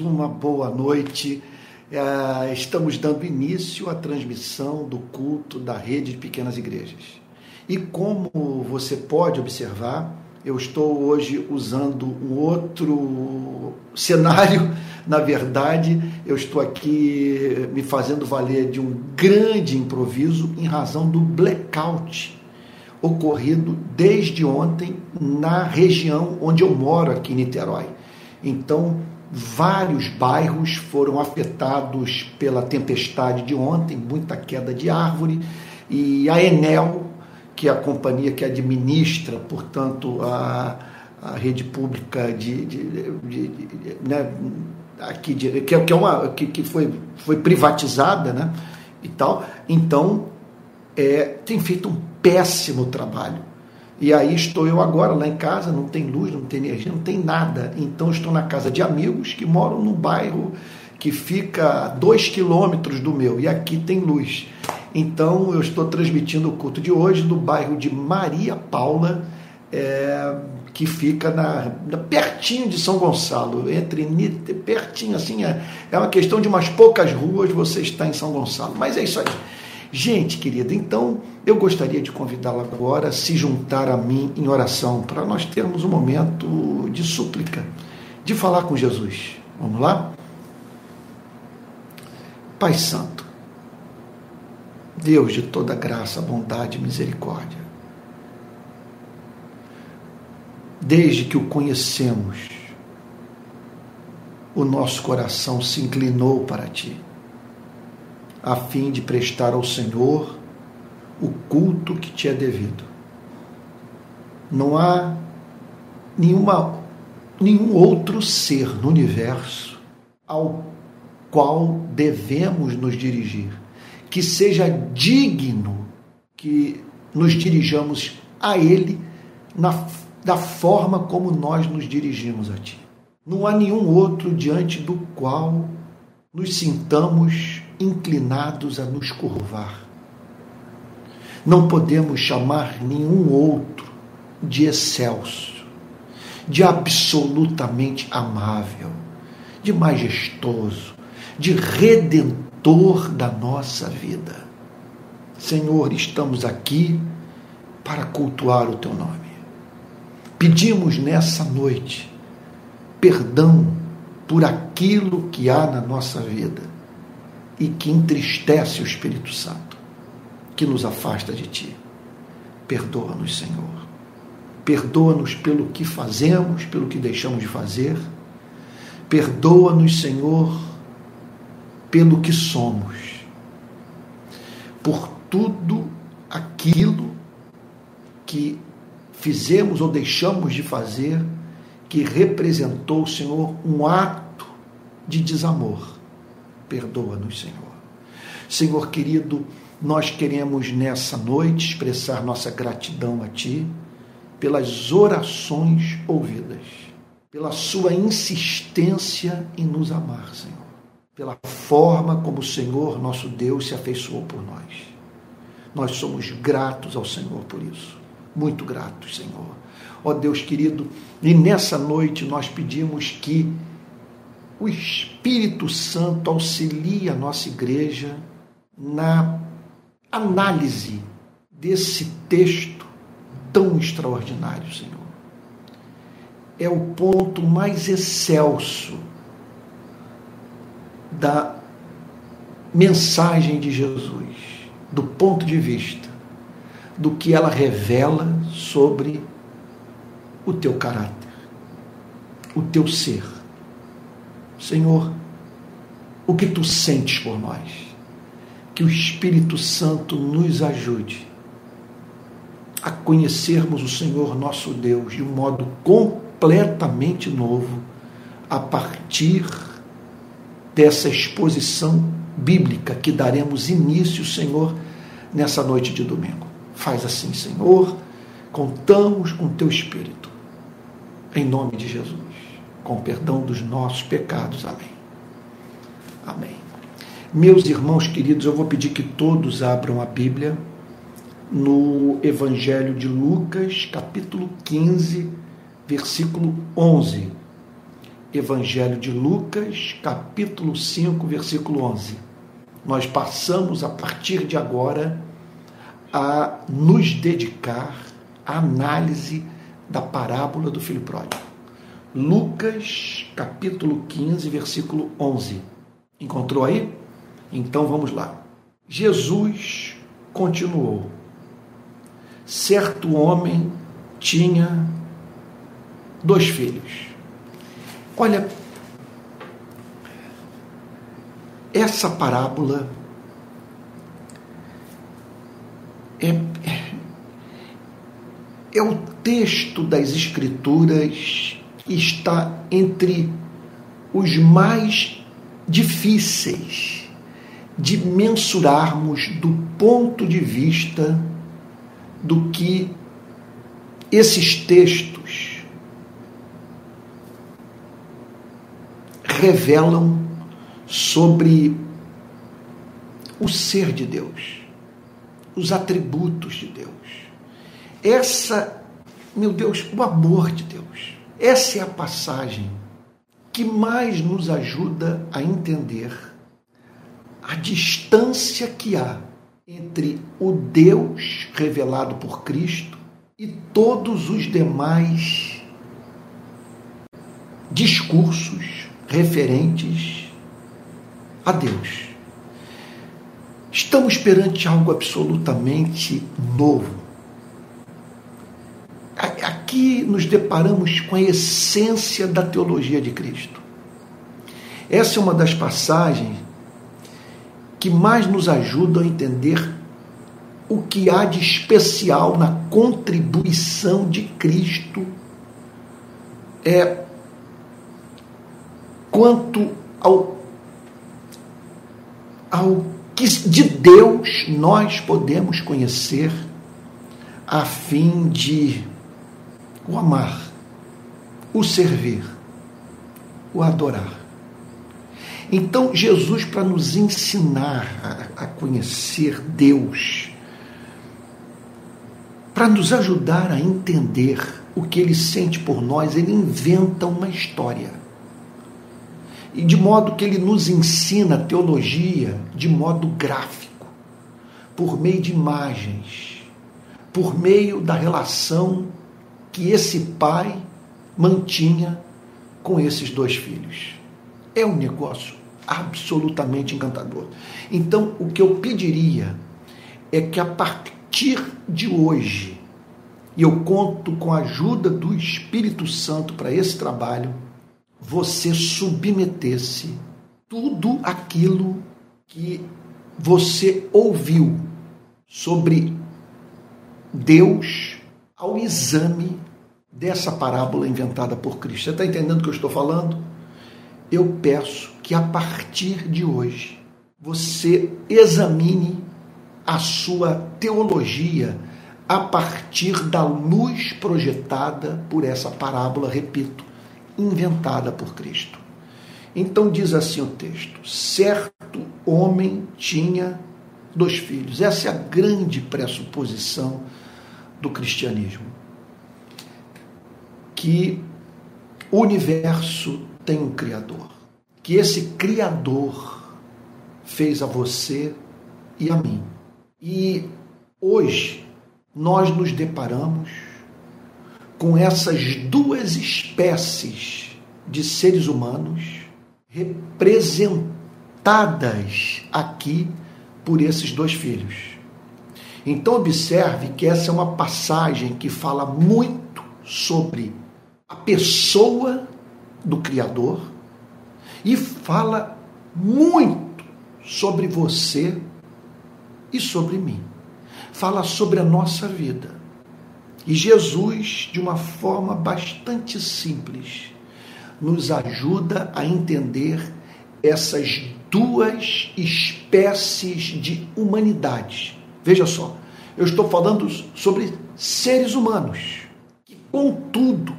uma boa noite. É, estamos dando início à transmissão do culto da rede de pequenas igrejas. E como você pode observar, eu estou hoje usando um outro cenário. Na verdade, eu estou aqui me fazendo valer de um grande improviso em razão do blackout ocorrido desde ontem na região onde eu moro, aqui em Niterói. Então, Vários bairros foram afetados pela tempestade de ontem, muita queda de árvore, e a Enel, que é a companhia que administra, portanto, a, a rede pública de, de, de, de né, aqui de, que, que, é uma que, que foi, foi privatizada, né, e tal. Então, é, tem feito um péssimo trabalho. E aí estou eu agora lá em casa, não tem luz, não tem energia, não tem nada. Então estou na casa de amigos que moram num bairro que fica a dois quilômetros do meu, e aqui tem luz. Então eu estou transmitindo o culto de hoje do bairro de Maria Paula, é, que fica na, na, pertinho de São Gonçalo, entre pertinho assim, é, é uma questão de umas poucas ruas você está em São Gonçalo. Mas é isso aí. Gente querida, então eu gostaria de convidá-la agora a se juntar a mim em oração, para nós termos um momento de súplica, de falar com Jesus. Vamos lá? Pai Santo, Deus de toda graça, bondade e misericórdia, desde que o conhecemos, o nosso coração se inclinou para Ti a fim de prestar ao Senhor o culto que te é devido. Não há nenhuma, nenhum outro ser no universo ao qual devemos nos dirigir, que seja digno que nos dirijamos a Ele na, da forma como nós nos dirigimos a Ti. Não há nenhum outro diante do qual nos sintamos inclinados a nos curvar. Não podemos chamar nenhum outro de excelso, de absolutamente amável, de majestoso, de redentor da nossa vida. Senhor, estamos aqui para cultuar o teu nome. Pedimos nessa noite perdão por aquilo que há na nossa vida e que entristece o Espírito Santo, que nos afasta de Ti. Perdoa-nos, Senhor. Perdoa-nos pelo que fazemos, pelo que deixamos de fazer. Perdoa-nos, Senhor, pelo que somos. Por tudo aquilo que fizemos ou deixamos de fazer que representou, Senhor, um ato de desamor Perdoa-nos, Senhor. Senhor querido, nós queremos nessa noite expressar nossa gratidão a Ti pelas orações ouvidas, pela Sua insistência em nos amar, Senhor, pela forma como o Senhor, nosso Deus, se afeiçoou por nós. Nós somos gratos ao Senhor por isso, muito gratos, Senhor. Ó Deus querido, e nessa noite nós pedimos que o Espírito Santo auxilia a nossa igreja na análise desse texto tão extraordinário, Senhor. É o ponto mais excelso da mensagem de Jesus, do ponto de vista do que ela revela sobre o teu caráter, o teu ser Senhor, o que tu sentes por nós. Que o Espírito Santo nos ajude a conhecermos o Senhor nosso Deus de um modo completamente novo a partir dessa exposição bíblica que daremos início, Senhor, nessa noite de domingo. Faz assim, Senhor, contamos com teu Espírito. Em nome de Jesus com perdão dos nossos pecados. Amém. Amém. Meus irmãos queridos, eu vou pedir que todos abram a Bíblia no Evangelho de Lucas, capítulo 15, versículo 11. Evangelho de Lucas, capítulo 5, versículo 11. Nós passamos a partir de agora a nos dedicar à análise da parábola do filho pródigo. Lucas, capítulo 15, versículo 11. Encontrou aí? Então vamos lá. Jesus continuou: Certo homem tinha dois filhos. Olha, essa parábola é, é, é o texto das Escrituras está entre os mais difíceis de mensurarmos do ponto de vista do que esses textos revelam sobre o ser de Deus, os atributos de Deus. Essa, meu Deus, o amor de Deus. Essa é a passagem que mais nos ajuda a entender a distância que há entre o Deus revelado por Cristo e todos os demais discursos referentes a Deus. Estamos perante algo absolutamente novo aqui nos deparamos com a essência da teologia de Cristo. Essa é uma das passagens que mais nos ajudam a entender o que há de especial na contribuição de Cristo é quanto ao, ao que de Deus nós podemos conhecer a fim de o amar, o servir, o adorar. Então, Jesus, para nos ensinar a, a conhecer Deus, para nos ajudar a entender o que ele sente por nós, ele inventa uma história. E de modo que ele nos ensina a teologia de modo gráfico, por meio de imagens, por meio da relação que esse pai mantinha com esses dois filhos. É um negócio absolutamente encantador. Então, o que eu pediria é que a partir de hoje, e eu conto com a ajuda do Espírito Santo para esse trabalho, você submetesse tudo aquilo que você ouviu sobre Deus ao exame dessa parábola inventada por Cristo. Você está entendendo o que eu estou falando? Eu peço que a partir de hoje você examine a sua teologia a partir da luz projetada por essa parábola, repito, inventada por Cristo. Então diz assim o texto: certo homem tinha dois filhos. Essa é a grande pressuposição do cristianismo que o universo tem um Criador, que esse Criador fez a você e a mim. E hoje nós nos deparamos com essas duas espécies de seres humanos representadas aqui por esses dois filhos. Então, observe que essa é uma passagem que fala muito sobre a pessoa do Criador e fala muito sobre você e sobre mim. Fala sobre a nossa vida. E Jesus, de uma forma bastante simples, nos ajuda a entender essas duas espécies de humanidade. Veja só, eu estou falando sobre seres humanos que, contudo,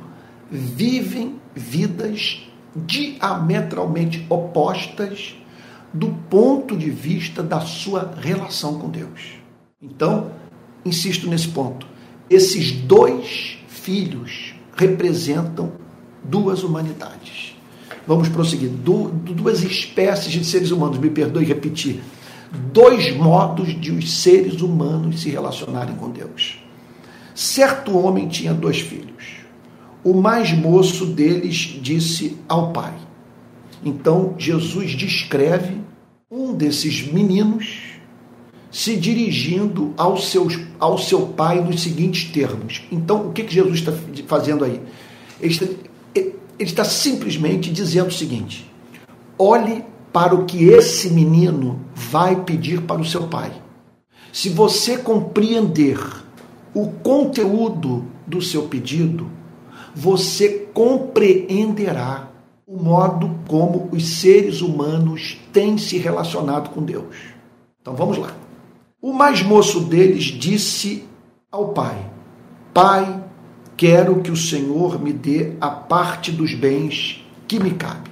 vivem vidas diametralmente opostas do ponto de vista da sua relação com Deus. Então, insisto nesse ponto. Esses dois filhos representam duas humanidades. vamos prosseguir. Du, duas espécies de seres humanos, me perdoe repetir. Dois modos de os seres humanos se relacionarem com Deus. Certo homem tinha dois filhos. O mais moço deles disse ao pai. Então Jesus descreve um desses meninos se dirigindo ao, seus, ao seu pai nos seguintes termos. Então, o que, que Jesus está fazendo aí? Ele está, ele está simplesmente dizendo o seguinte: olhe para o que esse menino vai pedir para o seu pai. Se você compreender o conteúdo do seu pedido, você compreenderá o modo como os seres humanos têm se relacionado com Deus. Então vamos lá. O mais moço deles disse ao pai: Pai, quero que o Senhor me dê a parte dos bens que me cabe.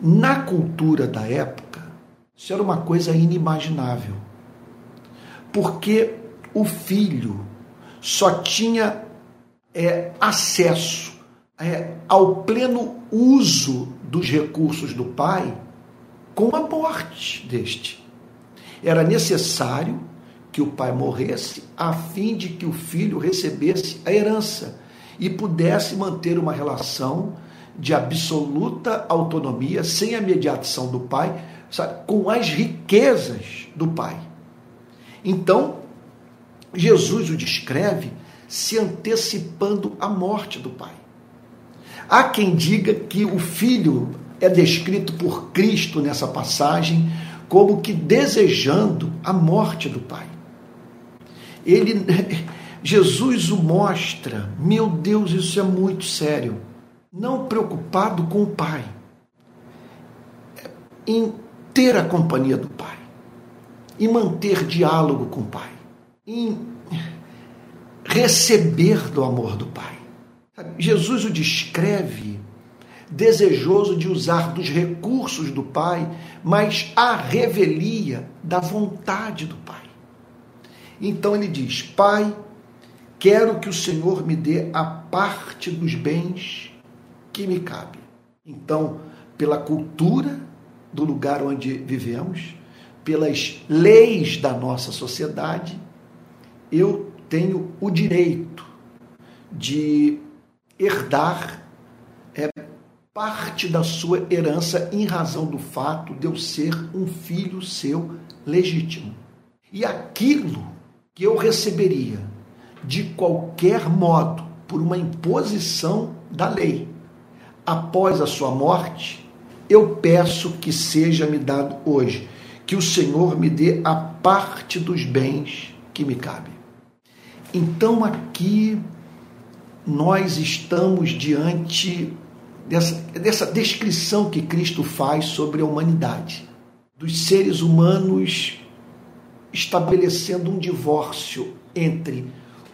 Na cultura da época, isso era uma coisa inimaginável. Porque o filho só tinha é, acesso é, ao pleno uso dos recursos do pai com a morte deste. Era necessário que o pai morresse a fim de que o filho recebesse a herança e pudesse manter uma relação de absoluta autonomia, sem a mediação do pai, sabe, com as riquezas do pai. Então, Jesus o descreve se antecipando à morte do pai. Há quem diga que o filho é descrito por Cristo nessa passagem como que desejando a morte do pai. Ele Jesus o mostra, meu Deus, isso é muito sério. Não preocupado com o pai, em ter a companhia do pai, em manter diálogo com o pai, em receber do amor do pai. Jesus o descreve desejoso de usar dos recursos do Pai, mas a revelia da vontade do Pai. Então ele diz: Pai, quero que o Senhor me dê a parte dos bens que me cabe. Então, pela cultura do lugar onde vivemos, pelas leis da nossa sociedade, eu tenho o direito de herdar é, parte da sua herança em razão do fato de eu ser um filho seu legítimo. E aquilo que eu receberia de qualquer modo por uma imposição da lei após a sua morte, eu peço que seja me dado hoje, que o Senhor me dê a parte dos bens que me cabe. Então aqui nós estamos diante dessa, dessa descrição que Cristo faz sobre a humanidade, dos seres humanos estabelecendo um divórcio entre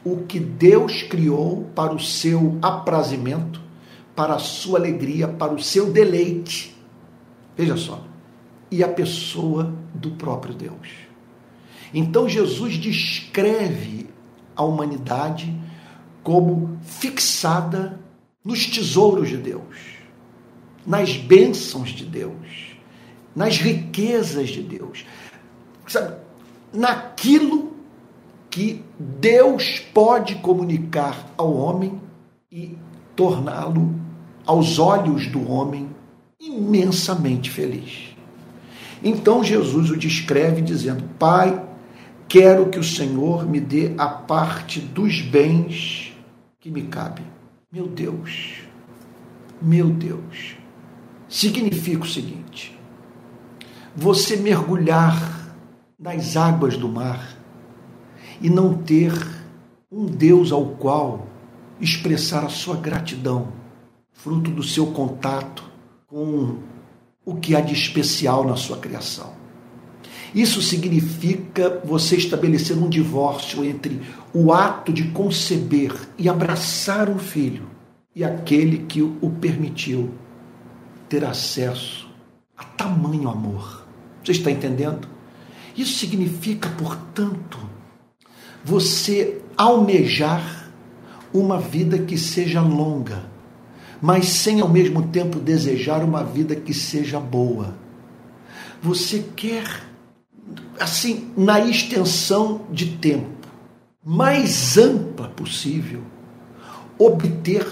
o que Deus criou para o seu aprazimento, para a sua alegria, para o seu deleite. Veja só, e a pessoa do próprio Deus. Então Jesus descreve a humanidade como fixada nos tesouros de Deus, nas bênçãos de Deus, nas riquezas de Deus, sabe, naquilo que Deus pode comunicar ao homem e torná-lo, aos olhos do homem, imensamente feliz. Então Jesus o descreve dizendo: Pai, quero que o Senhor me dê a parte dos bens que me cabe. Meu Deus, meu Deus, significa o seguinte: você mergulhar nas águas do mar e não ter um Deus ao qual expressar a sua gratidão, fruto do seu contato com o que há de especial na sua criação. Isso significa você estabelecer um divórcio entre o ato de conceber e abraçar um filho e aquele que o permitiu ter acesso a tamanho amor. Você está entendendo? Isso significa, portanto, você almejar uma vida que seja longa, mas sem ao mesmo tempo desejar uma vida que seja boa. Você quer, assim, na extensão de tempo mais ampla possível, obter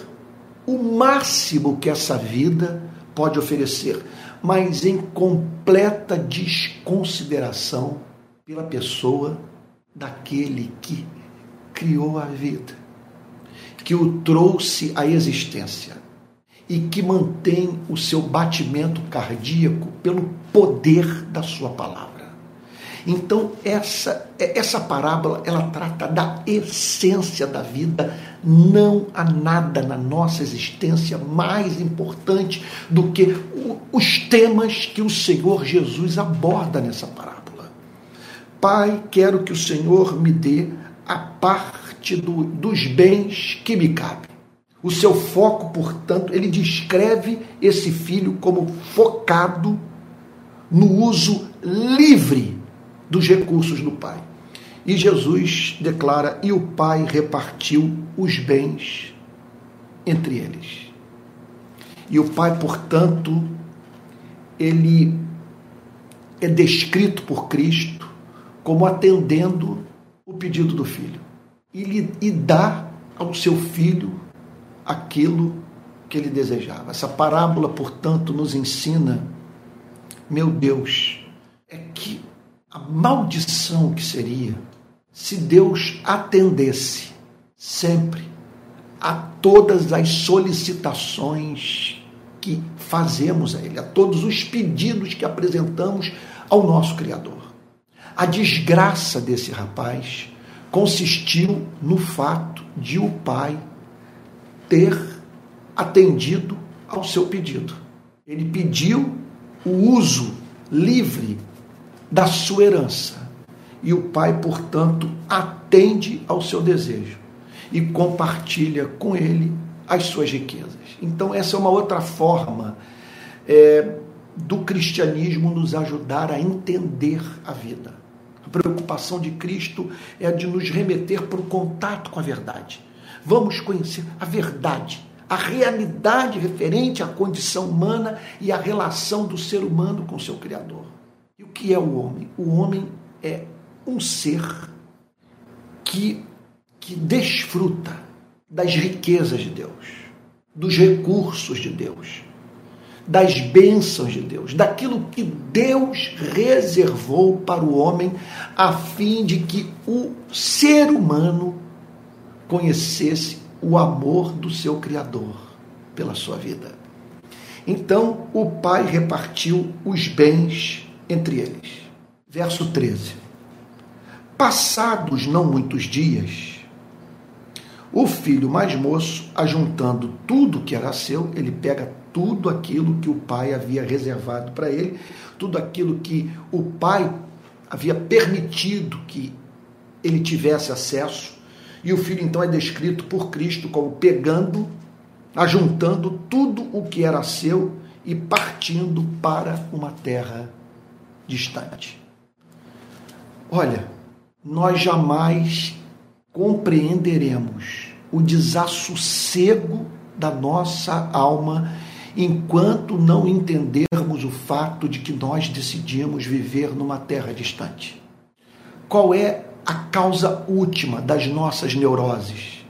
o máximo que essa vida pode oferecer, mas em completa desconsideração pela pessoa daquele que criou a vida, que o trouxe à existência e que mantém o seu batimento cardíaco pelo poder da sua palavra. Então essa essa parábola ela trata da essência da vida. Não há nada na nossa existência mais importante do que os temas que o Senhor Jesus aborda nessa parábola. Pai, quero que o Senhor me dê a parte do, dos bens que me cabem. O seu foco, portanto, ele descreve esse filho como focado no uso livre dos recursos do pai. E Jesus declara: e o pai repartiu os bens entre eles. E o pai, portanto, ele é descrito por Cristo como atendendo o pedido do filho e, lhe, e dá ao seu filho aquilo que ele desejava. Essa parábola, portanto, nos ensina, meu Deus, maldição que seria se Deus atendesse sempre a todas as solicitações que fazemos a Ele, a todos os pedidos que apresentamos ao nosso Criador. A desgraça desse rapaz consistiu no fato de o pai ter atendido ao seu pedido. Ele pediu o uso livre da sua herança. E o pai, portanto, atende ao seu desejo e compartilha com ele as suas riquezas. Então, essa é uma outra forma é, do cristianismo nos ajudar a entender a vida. A preocupação de Cristo é a de nos remeter para o contato com a verdade. Vamos conhecer a verdade, a realidade referente à condição humana e à relação do ser humano com seu Criador que é o homem? O homem é um ser que, que desfruta das riquezas de Deus, dos recursos de Deus, das bênçãos de Deus, daquilo que Deus reservou para o homem, a fim de que o ser humano conhecesse o amor do seu Criador pela sua vida. Então o pai repartiu os bens entre eles. Verso 13. Passados não muitos dias, o filho mais moço, ajuntando tudo que era seu, ele pega tudo aquilo que o pai havia reservado para ele, tudo aquilo que o pai havia permitido que ele tivesse acesso, e o filho então é descrito por Cristo como pegando, ajuntando tudo o que era seu e partindo para uma terra distante. Olha, nós jamais compreenderemos o desassossego da nossa alma enquanto não entendermos o fato de que nós decidimos viver numa terra distante. Qual é a causa última das nossas neuroses,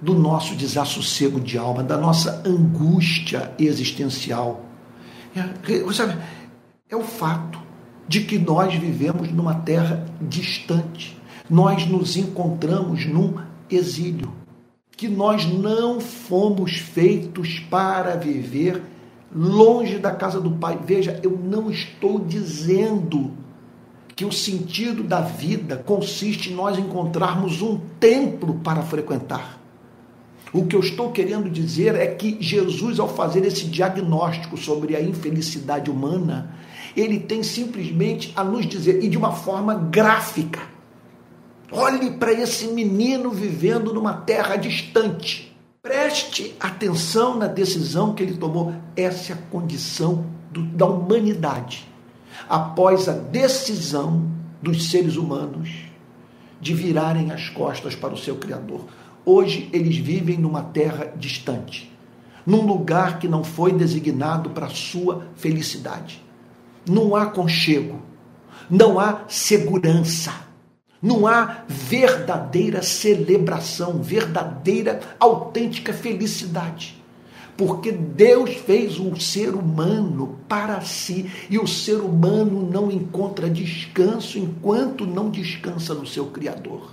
do nosso desassossego de alma, da nossa angústia existencial? É, sabe, é o fato de que nós vivemos numa terra distante. Nós nos encontramos num exílio. Que nós não fomos feitos para viver longe da casa do Pai. Veja, eu não estou dizendo que o sentido da vida consiste em nós encontrarmos um templo para frequentar. O que eu estou querendo dizer é que Jesus, ao fazer esse diagnóstico sobre a infelicidade humana, ele tem simplesmente a nos dizer, e de uma forma gráfica: olhe para esse menino vivendo numa terra distante. Preste atenção na decisão que ele tomou. Essa é a condição do, da humanidade. Após a decisão dos seres humanos de virarem as costas para o seu Criador. Hoje eles vivem numa terra distante. num lugar que não foi designado para a sua felicidade. Não há conchego, não há segurança, não há verdadeira celebração, verdadeira, autêntica felicidade. Porque Deus fez o ser humano para si e o ser humano não encontra descanso enquanto não descansa no seu Criador.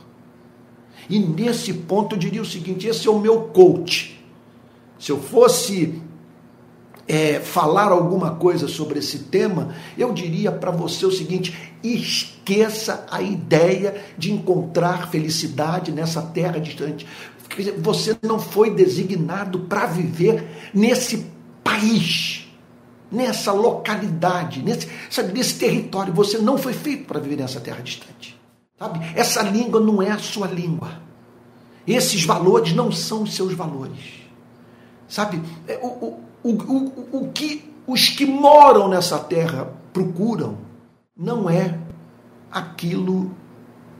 E nesse ponto eu diria o seguinte: esse é o meu coach. Se eu fosse é, falar alguma coisa sobre esse tema, eu diria para você o seguinte: esqueça a ideia de encontrar felicidade nessa terra distante. Você não foi designado para viver nesse país, nessa localidade, nesse, sabe, nesse território. Você não foi feito para viver nessa terra distante. Sabe? Essa língua não é a sua língua. Esses valores não são os seus valores. Sabe? É, o, o, o, o, o que os que moram nessa terra procuram não é aquilo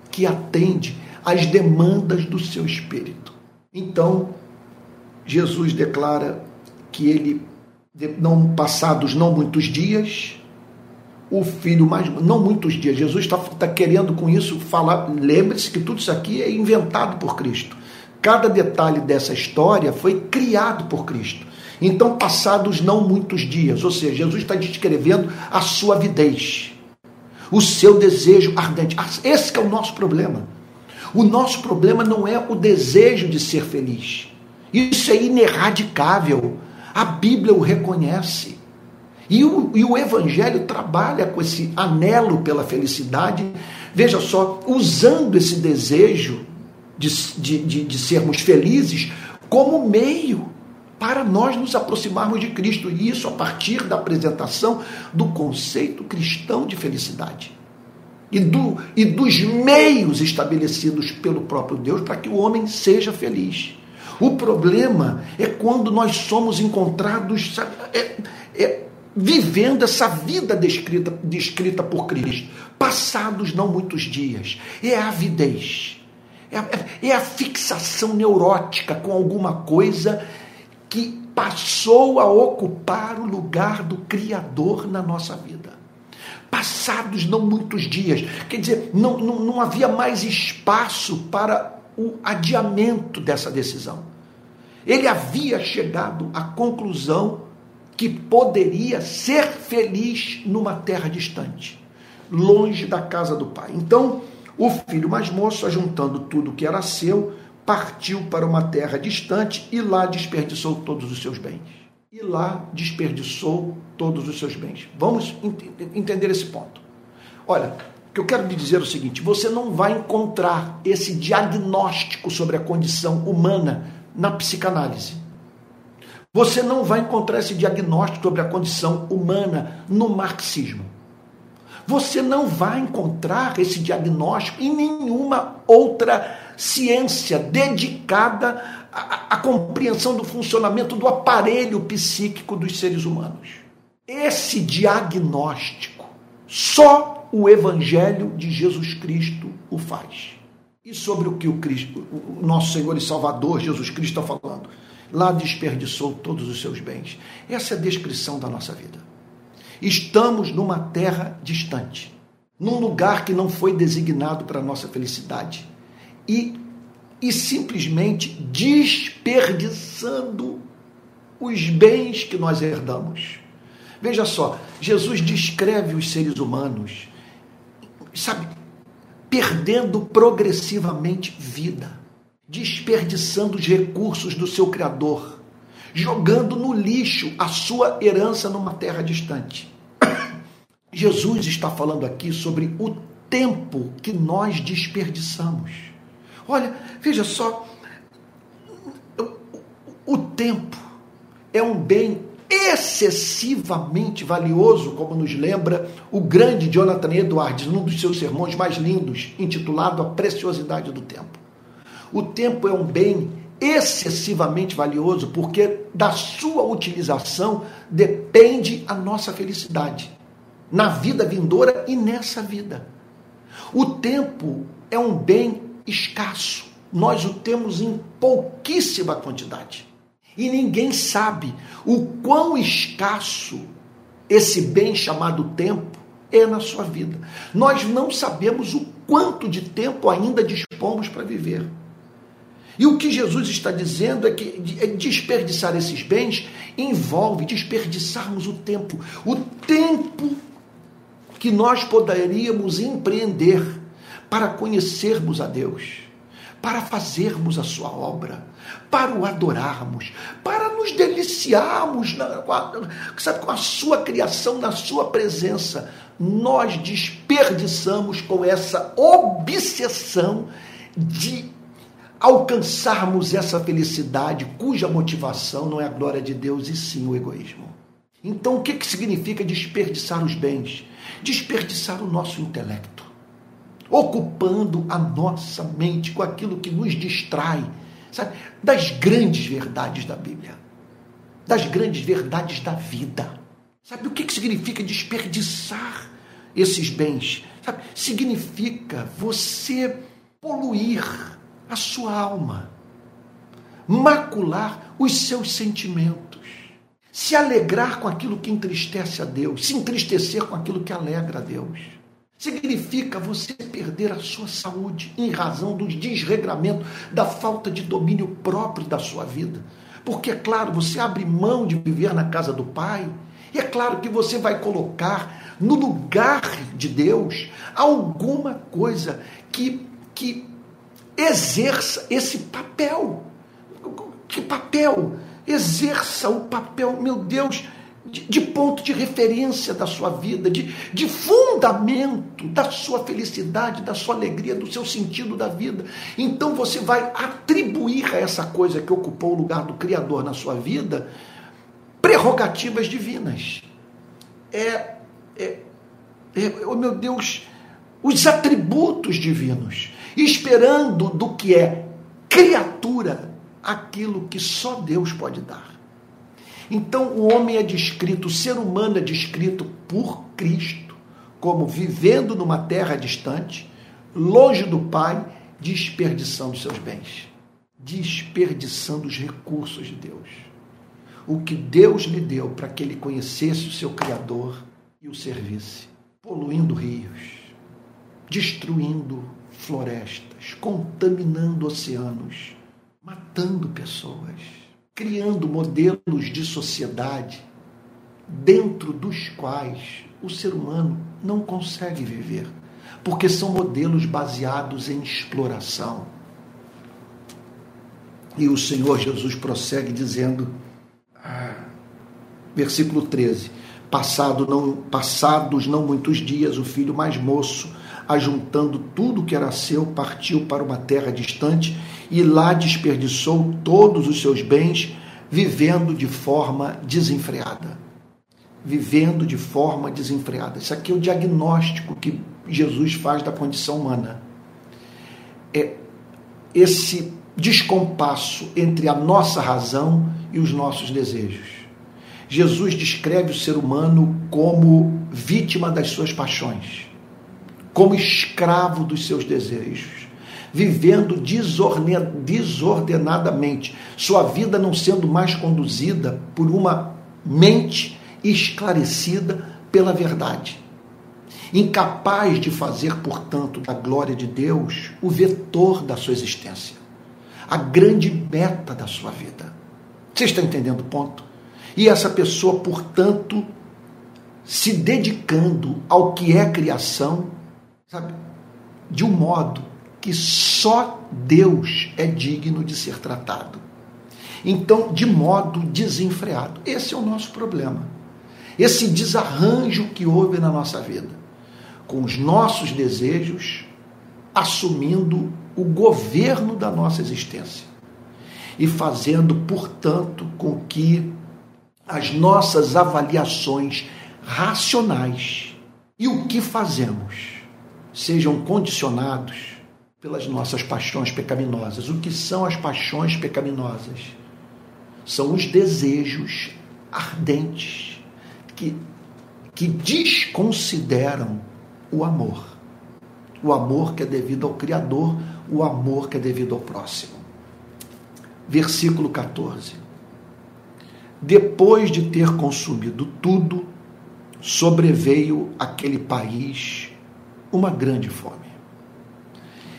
que atende às demandas do seu espírito. Então, Jesus declara que ele, não passados não muitos dias, o filho mais. Não muitos dias. Jesus está tá querendo com isso falar. Lembre-se que tudo isso aqui é inventado por Cristo. Cada detalhe dessa história foi criado por Cristo. Então, passados não muitos dias, ou seja, Jesus está descrevendo a sua avidez, o seu desejo ardente. Ah, esse é o nosso problema. O nosso problema não é o desejo de ser feliz. Isso é ineradicável. A Bíblia o reconhece. E o, e o Evangelho trabalha com esse anelo pela felicidade, veja só, usando esse desejo de, de, de, de sermos felizes como meio para nós nos aproximarmos de Cristo. E isso a partir da apresentação do conceito cristão de felicidade. E, do, e dos meios estabelecidos pelo próprio Deus para que o homem seja feliz. O problema é quando nós somos encontrados sabe, é, é, vivendo essa vida descrita, descrita por Cristo, passados não muitos dias. É a avidez, é a, é a fixação neurótica com alguma coisa que passou a ocupar o lugar do Criador na nossa vida. Passados não muitos dias, quer dizer, não, não, não havia mais espaço para o adiamento dessa decisão. Ele havia chegado à conclusão que poderia ser feliz numa terra distante, longe da casa do pai. Então, o filho mais moço, ajuntando tudo que era seu, partiu para uma terra distante e lá desperdiçou todos os seus bens. E lá desperdiçou todos os seus bens. Vamos ent entender esse ponto. Olha, o que eu quero lhe dizer é o seguinte: você não vai encontrar esse diagnóstico sobre a condição humana na psicanálise. Você não vai encontrar esse diagnóstico sobre a condição humana no marxismo. Você não vai encontrar esse diagnóstico em nenhuma outra ciência dedicada à, à compreensão do funcionamento do aparelho psíquico dos seres humanos. Esse diagnóstico, só o Evangelho de Jesus Cristo o faz. E sobre o que o Cristo, o nosso Senhor e Salvador Jesus Cristo está falando? lá desperdiçou todos os seus bens. Essa é a descrição da nossa vida. Estamos numa terra distante, num lugar que não foi designado para a nossa felicidade e, e simplesmente desperdiçando os bens que nós herdamos. Veja só, Jesus descreve os seres humanos, sabe, perdendo progressivamente vida desperdiçando os recursos do seu Criador, jogando no lixo a sua herança numa terra distante. Jesus está falando aqui sobre o tempo que nós desperdiçamos. Olha, veja só, o tempo é um bem excessivamente valioso, como nos lembra o grande Jonathan Edwards, num dos seus sermões mais lindos, intitulado A Preciosidade do Tempo. O tempo é um bem excessivamente valioso porque da sua utilização depende a nossa felicidade na vida vindoura e nessa vida. O tempo é um bem escasso. Nós o temos em pouquíssima quantidade. E ninguém sabe o quão escasso esse bem chamado tempo é na sua vida. Nós não sabemos o quanto de tempo ainda dispomos para viver. E o que Jesus está dizendo é que é desperdiçar esses bens envolve desperdiçarmos o tempo. O tempo que nós poderíamos empreender para conhecermos a Deus, para fazermos a sua obra, para o adorarmos, para nos deliciarmos na, sabe, com a sua criação, na sua presença. Nós desperdiçamos com essa obsessão de alcançarmos essa felicidade cuja motivação não é a glória de Deus e sim o egoísmo. Então, o que, que significa desperdiçar os bens? Desperdiçar o nosso intelecto, ocupando a nossa mente com aquilo que nos distrai, sabe, das grandes verdades da Bíblia, das grandes verdades da vida. Sabe o que, que significa desperdiçar esses bens? Sabe, significa você poluir a sua alma, macular os seus sentimentos, se alegrar com aquilo que entristece a Deus, se entristecer com aquilo que alegra a Deus. Significa você perder a sua saúde em razão do desregramento, da falta de domínio próprio da sua vida. Porque, é claro, você abre mão de viver na casa do Pai, e é claro que você vai colocar no lugar de Deus alguma coisa que, que exerça esse papel. Que papel? Exerça o papel, meu Deus, de, de, ponto de referência da sua vida, de, de fundamento da sua felicidade, da sua alegria, do seu sentido da vida. Então você vai atribuir a essa coisa que ocupou o lugar do Criador na sua vida prerrogativas divinas. É, é, é oh meu Deus, os atributos divinos esperando do que é criatura aquilo que só Deus pode dar. Então o homem é descrito, o ser humano é descrito por Cristo como vivendo numa terra distante, longe do Pai, desperdiçando seus bens, desperdiçando os recursos de Deus. O que Deus lhe deu para que ele conhecesse o seu Criador e o servisse, poluindo rios, destruindo florestas, contaminando oceanos, matando pessoas, criando modelos de sociedade dentro dos quais o ser humano não consegue viver, porque são modelos baseados em exploração. E o Senhor Jesus prossegue dizendo, ah, versículo 13: Passado não, passados não muitos dias, o filho mais moço ajuntando tudo que era seu, partiu para uma terra distante e lá desperdiçou todos os seus bens, vivendo de forma desenfreada. Vivendo de forma desenfreada. Isso aqui é o diagnóstico que Jesus faz da condição humana. É esse descompasso entre a nossa razão e os nossos desejos. Jesus descreve o ser humano como vítima das suas paixões como escravo dos seus desejos, vivendo desordenadamente, sua vida não sendo mais conduzida por uma mente esclarecida pela verdade. Incapaz de fazer, portanto, da glória de Deus o vetor da sua existência, a grande meta da sua vida. Você está entendendo o ponto? E essa pessoa, portanto, se dedicando ao que é criação, sabe? De um modo que só Deus é digno de ser tratado. Então, de modo desenfreado. Esse é o nosso problema. Esse desarranjo que houve na nossa vida, com os nossos desejos assumindo o governo da nossa existência e fazendo, portanto, com que as nossas avaliações racionais e o que fazemos sejam condicionados pelas nossas paixões pecaminosas. O que são as paixões pecaminosas? São os desejos ardentes que, que desconsideram o amor. O amor que é devido ao Criador, o amor que é devido ao próximo. Versículo 14. depois de ter consumido tudo, sobreveio aquele país uma grande fome.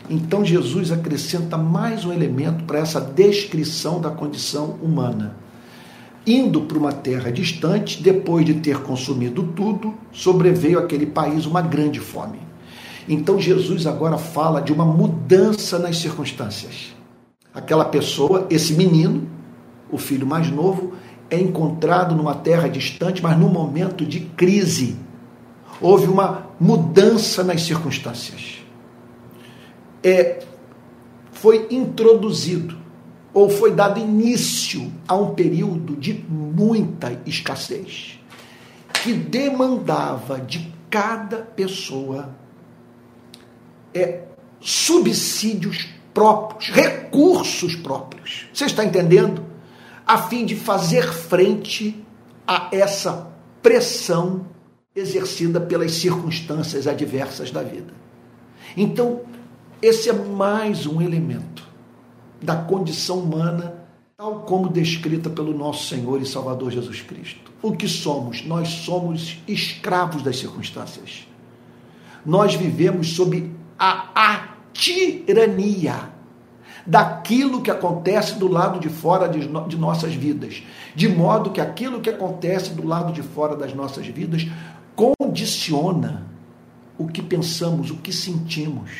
Então Jesus acrescenta mais um elemento para essa descrição da condição humana. Indo para uma terra distante, depois de ter consumido tudo, sobreveio aquele país uma grande fome. Então Jesus agora fala de uma mudança nas circunstâncias. Aquela pessoa, esse menino, o filho mais novo, é encontrado numa terra distante, mas num momento de crise. Houve uma mudança nas circunstâncias. É, foi introduzido ou foi dado início a um período de muita escassez, que demandava de cada pessoa é, subsídios próprios, recursos próprios. Você está entendendo? A fim de fazer frente a essa pressão exercida pelas circunstâncias adversas da vida. Então, esse é mais um elemento da condição humana, tal como descrita pelo nosso Senhor e Salvador Jesus Cristo. O que somos? Nós somos escravos das circunstâncias. Nós vivemos sob a, a tirania daquilo que acontece do lado de fora de, de nossas vidas. De modo que aquilo que acontece do lado de fora das nossas vidas condiciona o que pensamos, o que sentimos,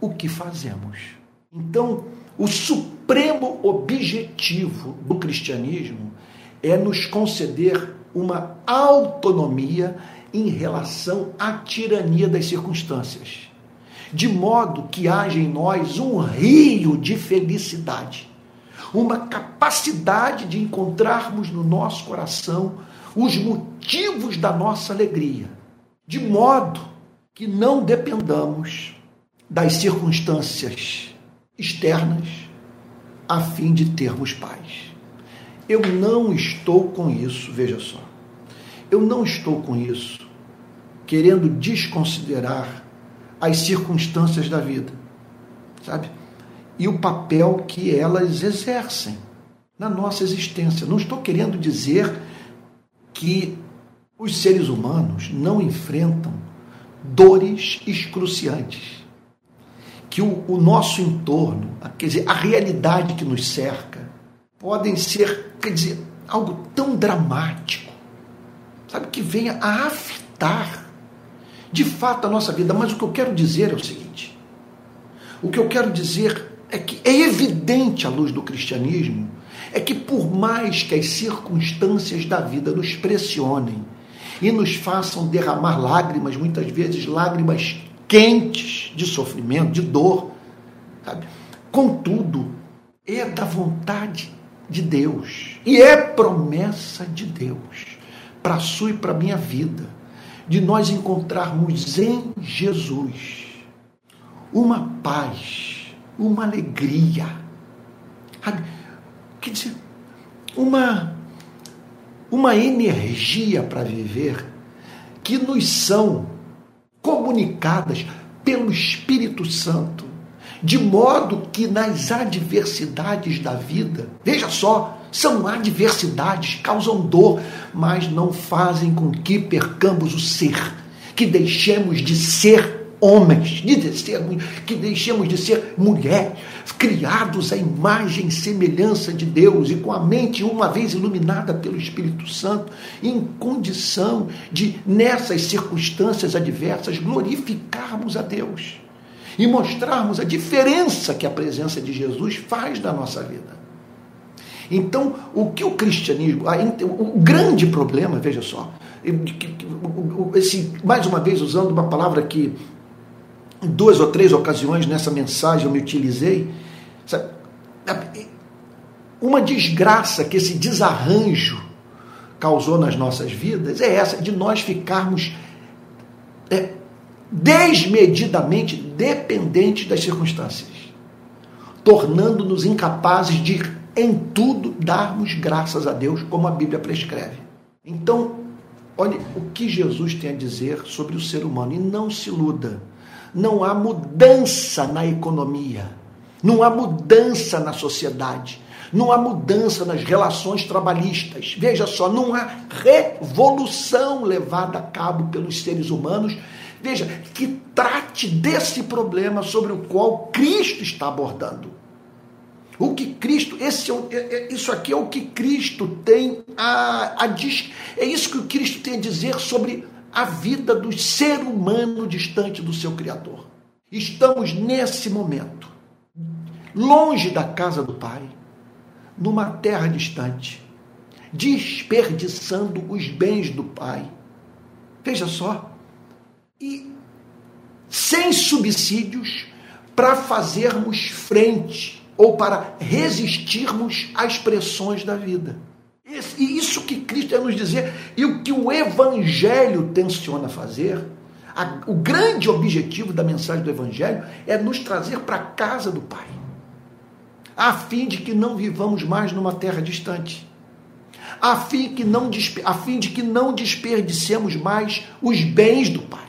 o que fazemos. Então, o supremo objetivo do cristianismo é nos conceder uma autonomia em relação à tirania das circunstâncias, de modo que haja em nós um rio de felicidade, uma capacidade de encontrarmos no nosso coração os motivos da nossa alegria, de modo que não dependamos das circunstâncias externas a fim de termos paz. Eu não estou com isso, veja só. Eu não estou com isso querendo desconsiderar as circunstâncias da vida, sabe? E o papel que elas exercem na nossa existência. Não estou querendo dizer que os seres humanos não enfrentam dores excruciantes, que o, o nosso entorno, quer dizer, a realidade que nos cerca, podem ser, quer dizer, algo tão dramático sabe, que venha a afetar de fato a nossa vida. Mas o que eu quero dizer é o seguinte: o que eu quero dizer é que é evidente à luz do cristianismo é que por mais que as circunstâncias da vida nos pressionem e nos façam derramar lágrimas, muitas vezes lágrimas quentes de sofrimento, de dor, sabe? Contudo, é da vontade de Deus e é promessa de Deus para a sua e para a minha vida, de nós encontrarmos em Jesus uma paz, uma alegria, quer uma, uma energia para viver que nos são comunicadas pelo Espírito Santo, de modo que nas adversidades da vida, veja só, são adversidades, causam dor, mas não fazem com que percamos o ser, que deixemos de ser homens, de ser, que deixemos de ser mulher, criados à imagem e semelhança de Deus e com a mente uma vez iluminada pelo Espírito Santo, em condição de, nessas circunstâncias adversas, glorificarmos a Deus e mostrarmos a diferença que a presença de Jesus faz na nossa vida. Então, o que o cristianismo, o grande problema, veja só, esse, mais uma vez usando uma palavra que em duas ou três ocasiões nessa mensagem eu me utilizei, sabe, uma desgraça que esse desarranjo causou nas nossas vidas é essa de nós ficarmos é, desmedidamente dependentes das circunstâncias, tornando-nos incapazes de em tudo darmos graças a Deus, como a Bíblia prescreve. Então, olhe o que Jesus tem a dizer sobre o ser humano e não se iluda. Não há mudança na economia, não há mudança na sociedade, não há mudança nas relações trabalhistas. Veja só, não há revolução levada a cabo pelos seres humanos. Veja, que trate desse problema sobre o qual Cristo está abordando. O que Cristo, esse é, é, é, isso aqui é o que Cristo tem a, a é isso que Cristo tem a dizer sobre a vida do ser humano distante do seu Criador. Estamos nesse momento, longe da casa do Pai, numa terra distante, desperdiçando os bens do Pai. Veja só, e sem subsídios para fazermos frente ou para resistirmos às pressões da vida. E isso que Cristo quer nos dizer e o que o Evangelho tenciona fazer, a, o grande objetivo da mensagem do Evangelho é nos trazer para a casa do Pai a fim de que não vivamos mais numa terra distante, a fim, que não, a fim de que não desperdicemos mais os bens do Pai,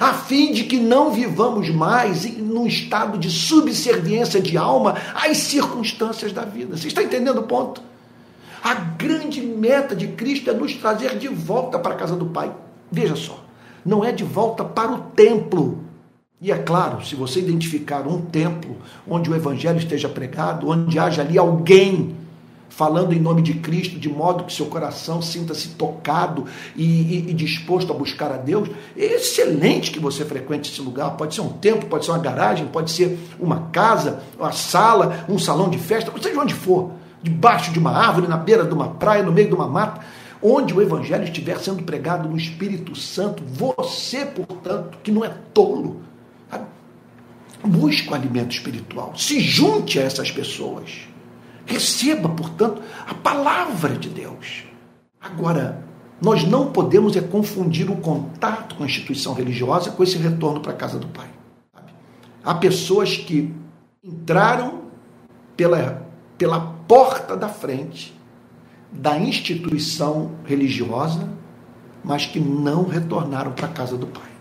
a fim de que não vivamos mais num estado de subserviência de alma às circunstâncias da vida. Você está entendendo o ponto? A grande meta de Cristo é nos trazer de volta para a casa do Pai. Veja só, não é de volta para o templo, e é claro, se você identificar um templo onde o evangelho esteja pregado, onde haja ali alguém falando em nome de Cristo, de modo que seu coração sinta-se tocado e, e, e, disposto a buscar a Deus, é excelente que você frequente esse lugar. Pode ser um templo, pode ser uma garagem, pode ser uma casa, uma sala, um salão de festa, seja onde for, debaixo de uma árvore, na beira de uma praia, no meio de uma mata, onde o evangelho estiver sendo pregado no Espírito Santo, você, portanto, que não é tolo, Busque o alimento espiritual. Se junte a essas pessoas. Receba, portanto, a palavra de Deus. Agora, nós não podemos é confundir o contato com a instituição religiosa com esse retorno para a casa do Pai. Há pessoas que entraram pela, pela porta da frente da instituição religiosa, mas que não retornaram para a casa do Pai.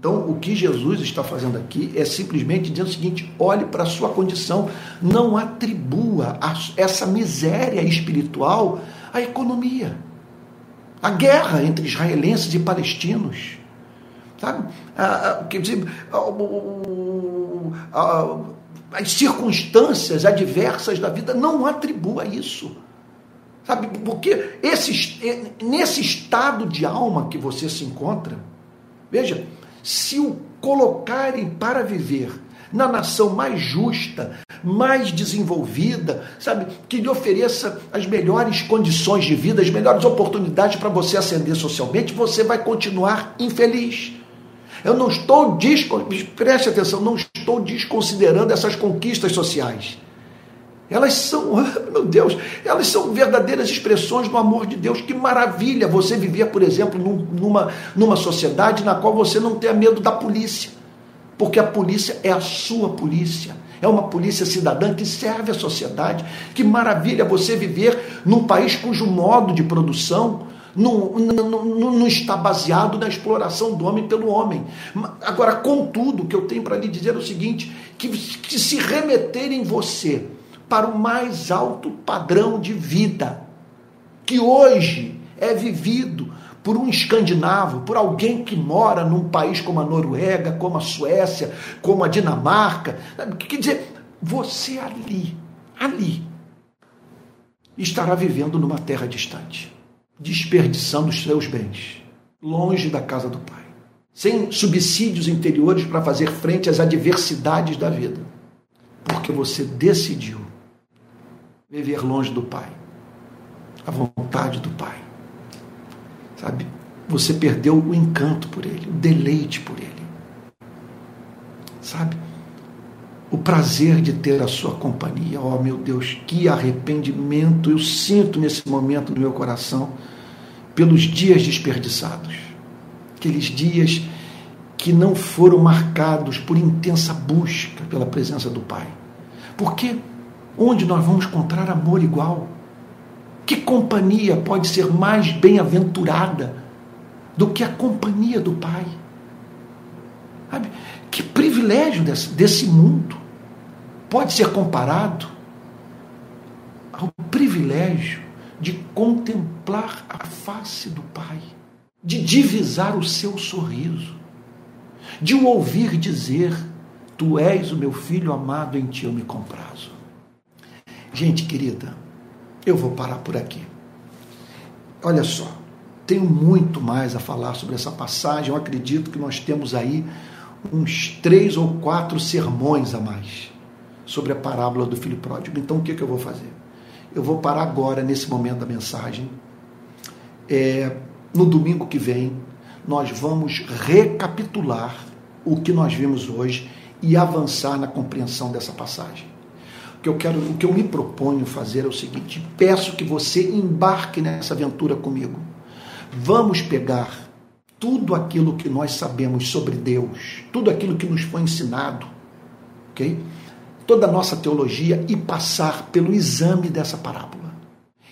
Então, o que Jesus está fazendo aqui é simplesmente dizendo o seguinte: olhe para a sua condição, não atribua essa miséria espiritual à economia. A guerra entre israelenses e palestinos. Sabe? quer dizer, as circunstâncias adversas da vida não atribua isso. Sabe? Porque esse, nesse estado de alma que você se encontra, veja, se o colocarem para viver na nação mais justa, mais desenvolvida, sabe, que lhe ofereça as melhores condições de vida, as melhores oportunidades para você ascender socialmente, você vai continuar infeliz. Eu não estou, preste atenção, não estou desconsiderando essas conquistas sociais. Elas são, meu Deus, elas são verdadeiras expressões do amor de Deus. Que maravilha você viver, por exemplo, numa, numa sociedade na qual você não tenha medo da polícia. Porque a polícia é a sua polícia. É uma polícia cidadã que serve à sociedade. Que maravilha você viver num país cujo modo de produção não, não, não, está baseado na exploração do homem pelo homem. Agora, contudo, o que eu tenho para lhe dizer é o seguinte: que, que se remeter em você para o mais alto padrão de vida, que hoje é vivido por um escandinavo, por alguém que mora num país como a Noruega, como a Suécia, como a Dinamarca. Quer dizer, você ali, ali, estará vivendo numa terra distante, desperdiçando os seus bens, longe da casa do Pai, sem subsídios interiores para fazer frente às adversidades da vida, porque você decidiu viver longe do Pai. A vontade do Pai. Sabe? Você perdeu o encanto por Ele, o deleite por Ele. Sabe? O prazer de ter a sua companhia. Oh, meu Deus, que arrependimento eu sinto nesse momento no meu coração pelos dias desperdiçados. Aqueles dias que não foram marcados por intensa busca pela presença do Pai. Por quê? Onde nós vamos encontrar amor igual? Que companhia pode ser mais bem-aventurada do que a companhia do Pai? Que privilégio desse, desse mundo pode ser comparado ao privilégio de contemplar a face do Pai, de divisar o seu sorriso, de o ouvir dizer: Tu és o meu filho amado, em ti eu me comprazo. Gente querida, eu vou parar por aqui. Olha só, tenho muito mais a falar sobre essa passagem. Eu acredito que nós temos aí uns três ou quatro sermões a mais sobre a parábola do filho pródigo. Então, o que, que eu vou fazer? Eu vou parar agora, nesse momento da mensagem. É, no domingo que vem, nós vamos recapitular o que nós vimos hoje e avançar na compreensão dessa passagem. O que eu quero, o que eu me proponho fazer é o seguinte: peço que você embarque nessa aventura comigo. Vamos pegar tudo aquilo que nós sabemos sobre Deus, tudo aquilo que nos foi ensinado, ok? Toda a nossa teologia e passar pelo exame dessa parábola.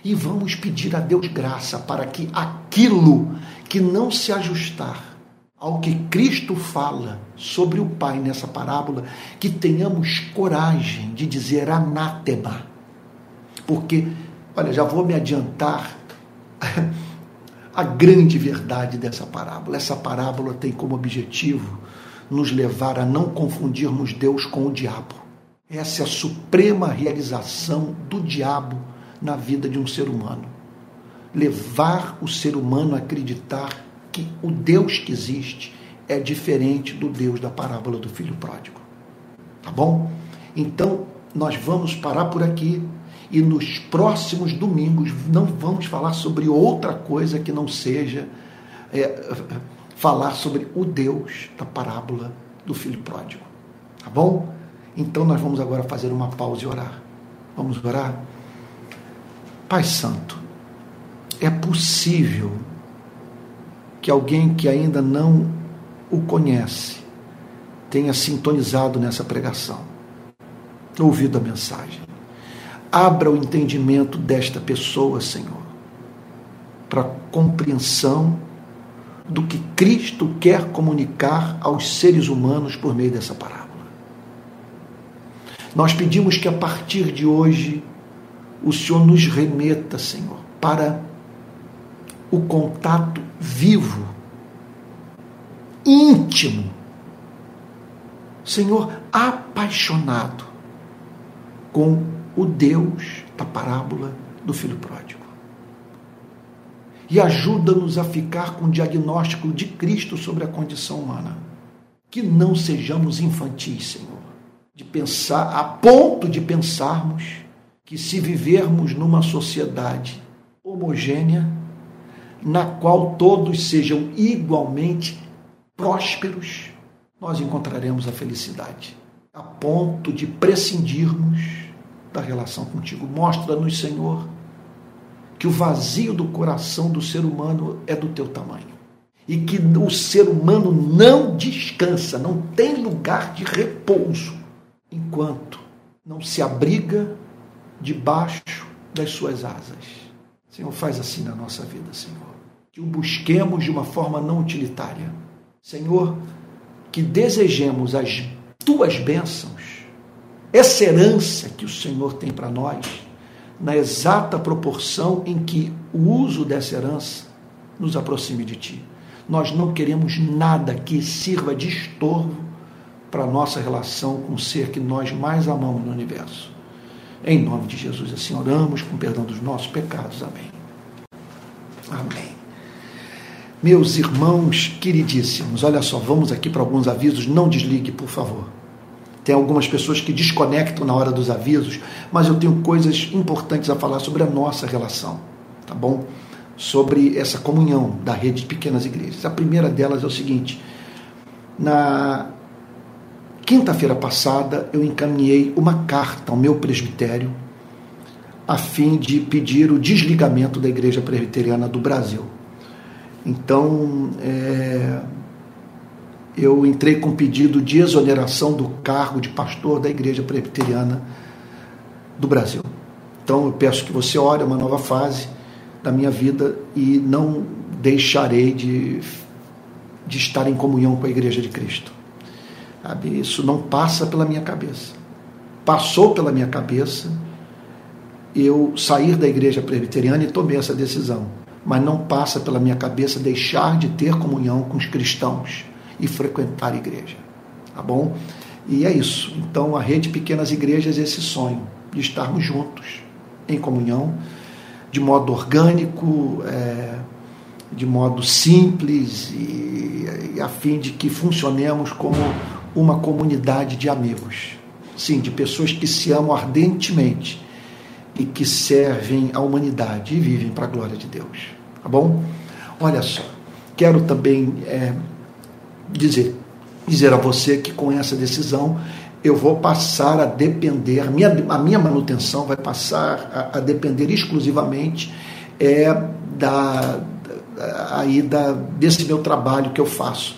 E vamos pedir a Deus graça para que aquilo que não se ajustar ao que Cristo fala sobre o Pai nessa parábola, que tenhamos coragem de dizer anátema. Porque, olha, já vou me adiantar a grande verdade dessa parábola. Essa parábola tem como objetivo nos levar a não confundirmos Deus com o diabo. Essa é a suprema realização do diabo na vida de um ser humano. Levar o ser humano a acreditar que o Deus que existe é diferente do Deus da parábola do filho pródigo. Tá bom? Então, nós vamos parar por aqui e nos próximos domingos não vamos falar sobre outra coisa que não seja é, falar sobre o Deus da parábola do filho pródigo. Tá bom? Então nós vamos agora fazer uma pausa e orar. Vamos orar? Pai Santo, é possível que alguém que ainda não o conhece tenha sintonizado nessa pregação, ouvido a mensagem. Abra o entendimento desta pessoa, Senhor, para compreensão do que Cristo quer comunicar aos seres humanos por meio dessa parábola. Nós pedimos que a partir de hoje o Senhor nos remeta, Senhor, para o contato vivo, íntimo, Senhor, apaixonado com o Deus da parábola do filho pródigo. E ajuda-nos a ficar com o diagnóstico de Cristo sobre a condição humana. Que não sejamos infantis, Senhor, de pensar a ponto de pensarmos que se vivermos numa sociedade homogênea, na qual todos sejam igualmente prósperos, nós encontraremos a felicidade, a ponto de prescindirmos da relação contigo. Mostra-nos, Senhor, que o vazio do coração do ser humano é do teu tamanho. E que o ser humano não descansa, não tem lugar de repouso, enquanto não se abriga debaixo das suas asas. Senhor, faz assim na nossa vida, Senhor. Que o busquemos de uma forma não utilitária. Senhor, que desejemos as tuas bênçãos essa herança que o Senhor tem para nós, na exata proporção em que o uso dessa herança nos aproxime de Ti. Nós não queremos nada que sirva de estorvo para a nossa relação com o ser que nós mais amamos no universo. Em nome de Jesus, assim oramos, com perdão dos nossos pecados. Amém. Amém. Meus irmãos queridíssimos, olha só, vamos aqui para alguns avisos. Não desligue, por favor. Tem algumas pessoas que desconectam na hora dos avisos, mas eu tenho coisas importantes a falar sobre a nossa relação, tá bom? Sobre essa comunhão da rede de pequenas igrejas. A primeira delas é o seguinte: na quinta-feira passada eu encaminhei uma carta ao meu presbitério a fim de pedir o desligamento da Igreja Presbiteriana do Brasil. Então, é, eu entrei com pedido de exoneração do cargo de pastor da Igreja Presbiteriana do Brasil. Então eu peço que você ore uma nova fase da minha vida e não deixarei de, de estar em comunhão com a Igreja de Cristo. Sabe? Isso não passa pela minha cabeça. Passou pela minha cabeça eu sair da igreja presbiteriana e tomei essa decisão. Mas não passa pela minha cabeça deixar de ter comunhão com os cristãos e frequentar a igreja. Tá bom? E é isso. Então, a rede Pequenas Igrejas é esse sonho de estarmos juntos, em comunhão, de modo orgânico, é, de modo simples e, e a fim de que funcionemos como uma comunidade de amigos. Sim, de pessoas que se amam ardentemente e que servem à humanidade e vivem para a glória de Deus. Tá bom? Olha só, quero também é, dizer, dizer a você que com essa decisão eu vou passar a depender, a minha, a minha manutenção vai passar a, a depender exclusivamente é, da, aí da, desse meu trabalho que eu faço.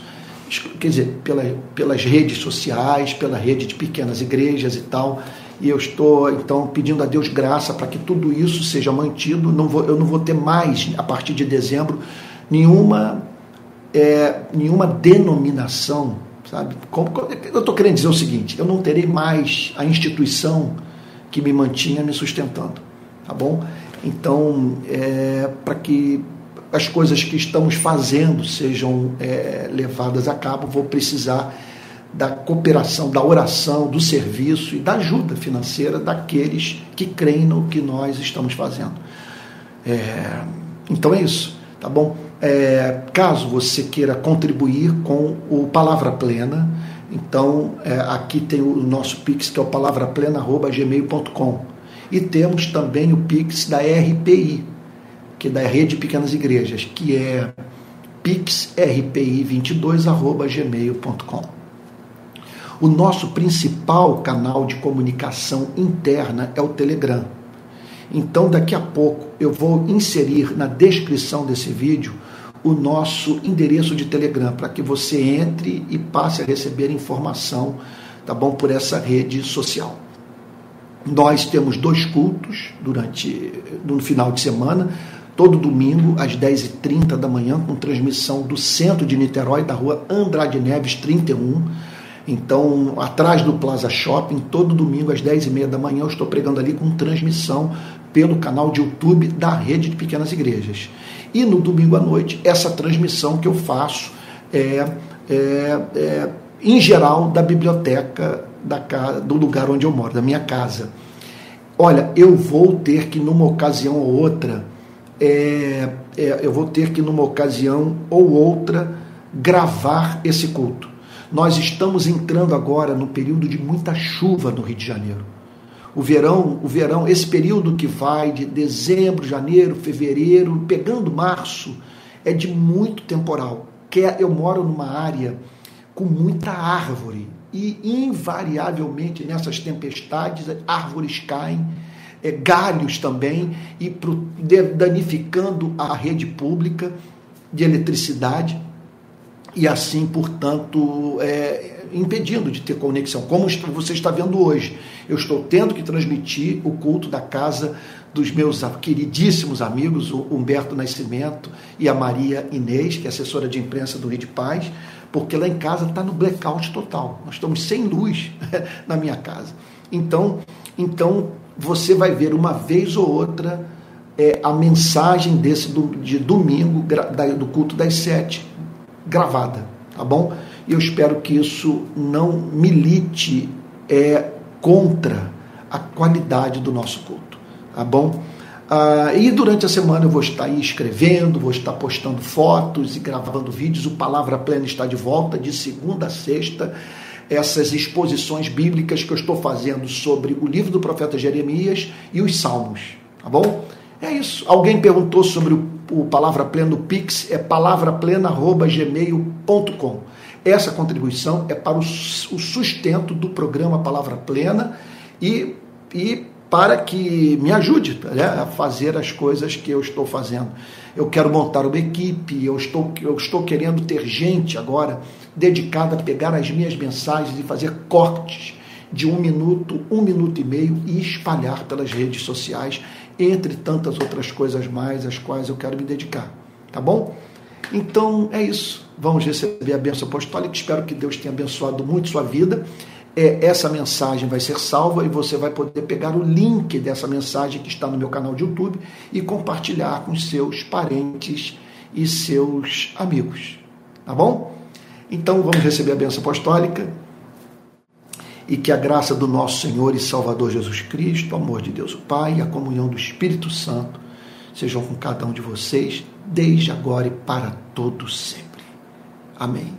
Quer dizer, pela, pelas redes sociais, pela rede de pequenas igrejas e tal. E eu estou, então, pedindo a Deus graça para que tudo isso seja mantido. Não vou, eu não vou ter mais, a partir de dezembro, nenhuma, é, nenhuma denominação Sabe? Como, eu estou querendo dizer o seguinte: eu não terei mais a instituição que me mantinha me sustentando. Tá bom? Então, é, para que as coisas que estamos fazendo sejam é, levadas a cabo, vou precisar da cooperação, da oração, do serviço e da ajuda financeira daqueles que creem no que nós estamos fazendo. É, então é isso, tá bom? É, caso você queira contribuir com o Palavra Plena, então é, aqui tem o nosso Pix, que é o palavraplena.gmail.com. E temos também o Pix da RPI, que é da Rede Pequenas Igrejas, que é pixrpi22.gmail.com. O nosso principal canal de comunicação interna é o Telegram. Então, daqui a pouco, eu vou inserir na descrição desse vídeo o nosso endereço de Telegram para que você entre e passe a receber informação, tá bom, por essa rede social. Nós temos dois cultos durante no final de semana, todo domingo às 10h30 da manhã, com transmissão do centro de Niterói, da rua Andrade Neves 31. Então, atrás do Plaza Shopping, todo domingo às 10h30 da manhã, eu estou pregando ali com transmissão pelo canal de YouTube da Rede de Pequenas Igrejas. E no domingo à noite, essa transmissão que eu faço é, é, é em geral, da biblioteca da casa, do lugar onde eu moro, da minha casa. Olha, eu vou ter que, numa ocasião ou outra, é, é, eu vou ter que, numa ocasião ou outra, gravar esse culto. Nós estamos entrando agora no período de muita chuva no Rio de Janeiro. O verão, o verão, esse período que vai de dezembro, janeiro, fevereiro, pegando março, é de muito temporal. Que é, eu moro numa área com muita árvore e invariavelmente nessas tempestades árvores caem, é, galhos também e pro, de, danificando a rede pública de eletricidade e assim, portanto, é, impedindo de ter conexão, como você está vendo hoje. Eu estou tendo que transmitir o culto da casa dos meus queridíssimos amigos, o Humberto Nascimento e a Maria Inês, que é assessora de imprensa do Rio de Paz, porque lá em casa está no blackout total. Nós estamos sem luz na minha casa. Então, então você vai ver uma vez ou outra é, a mensagem desse do, de domingo do culto das sete gravada, tá bom? E eu espero que isso não milite é, contra a qualidade do nosso culto, tá bom? Ah, e durante a semana eu vou estar aí escrevendo, vou estar postando fotos e gravando vídeos. O Palavra Plena está de volta de segunda a sexta. Essas exposições bíblicas que eu estou fazendo sobre o livro do profeta Jeremias e os Salmos, tá bom? É isso. Alguém perguntou sobre o, o Palavra Plena, o Pix, é palavraplena.gmail.com. Essa contribuição é para o, sustento do programa Palavra Plena e, e para que me ajude né, a fazer as coisas que eu estou fazendo. Eu quero montar uma equipe, eu estou, eu estou querendo ter gente agora dedicada a pegar as minhas mensagens e fazer cortes de um minuto, um minuto e meio e espalhar pelas redes sociais, entre tantas outras coisas mais, às quais eu quero me dedicar. Tá bom? Então é isso. Vamos receber a bênção apostólica. Espero que Deus tenha abençoado muito sua vida. é, essa mensagem vai ser salva e você vai poder pegar o link dessa mensagem que está no meu canal de YouTube e compartilhar com seus parentes e seus amigos. Tá bom? Então vamos receber a benção apostólica e que a graça do nosso Senhor e Salvador Jesus Cristo, o amor de Deus o Pai e a comunhão do Espírito Santo sejam com cada um de vocês, desde agora e para todos sempre. Amém.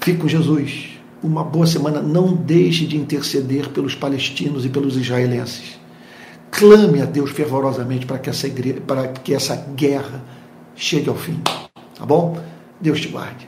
Fique com Jesus. Uma boa semana. Não deixe de interceder pelos palestinos e pelos israelenses. Clame a Deus fervorosamente para que essa, igreja, para que essa guerra chegue ao fim. Tá bom? Deus te guarde.